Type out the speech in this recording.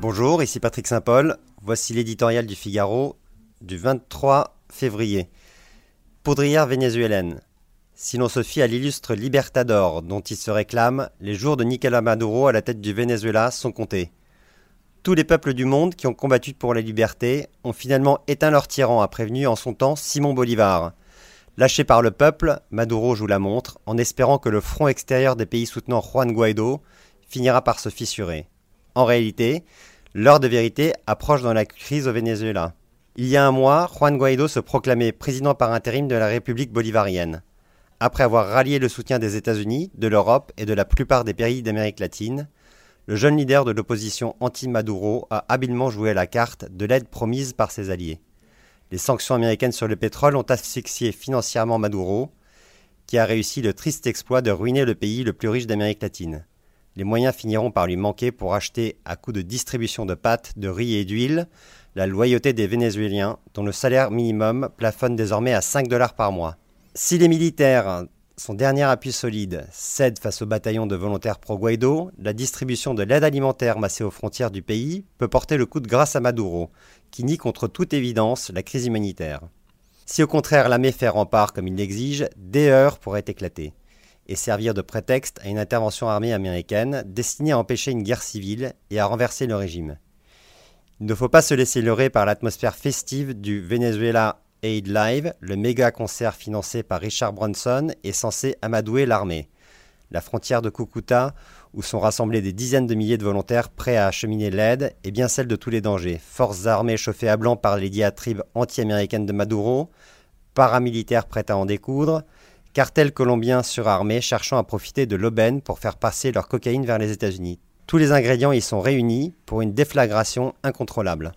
Bonjour, ici Patrick Saint-Paul. Voici l'éditorial du Figaro du 23 février. Poudrière vénézuélienne. Si l'on se fie à l'illustre Libertador dont il se réclame, les jours de Nicolas Maduro à la tête du Venezuela sont comptés. Tous les peuples du monde qui ont combattu pour la liberté ont finalement éteint leur tyran, a prévenu en son temps Simon Bolivar. Lâché par le peuple, Maduro joue la montre en espérant que le front extérieur des pays soutenant Juan Guaido finira par se fissurer. En réalité, l'heure de vérité approche dans la crise au Venezuela. Il y a un mois, Juan Guaido se proclamait président par intérim de la République bolivarienne. Après avoir rallié le soutien des États-Unis, de l'Europe et de la plupart des pays d'Amérique latine, le jeune leader de l'opposition anti-Maduro a habilement joué la carte de l'aide promise par ses alliés. Les sanctions américaines sur le pétrole ont asphyxié financièrement Maduro, qui a réussi le triste exploit de ruiner le pays le plus riche d'Amérique latine. Les moyens finiront par lui manquer pour acheter, à coup de distribution de pâtes, de riz et d'huile, la loyauté des Vénézuéliens, dont le salaire minimum plafonne désormais à 5 dollars par mois. Si les militaires, son dernier appui solide, cèdent face au bataillon de volontaires pro-Guaido, la distribution de l'aide alimentaire massée aux frontières du pays peut porter le coup de grâce à Maduro, qui nie contre toute évidence la crise humanitaire. Si au contraire l'armée fait rempart comme il l'exige, des heures pourraient éclater et servir de prétexte à une intervention armée américaine destinée à empêcher une guerre civile et à renverser le régime. Il ne faut pas se laisser leurrer par l'atmosphère festive du Venezuela Aid Live, le méga concert financé par Richard Branson et censé amadouer l'armée. La frontière de Cucuta, où sont rassemblés des dizaines de milliers de volontaires prêts à acheminer l'aide, est bien celle de tous les dangers. Forces armées chauffées à blanc par les diatribes anti-américaines de Maduro, paramilitaires prêts à en découdre, Cartels colombiens surarmés cherchant à profiter de l'aubaine pour faire passer leur cocaïne vers les États-Unis. Tous les ingrédients y sont réunis pour une déflagration incontrôlable.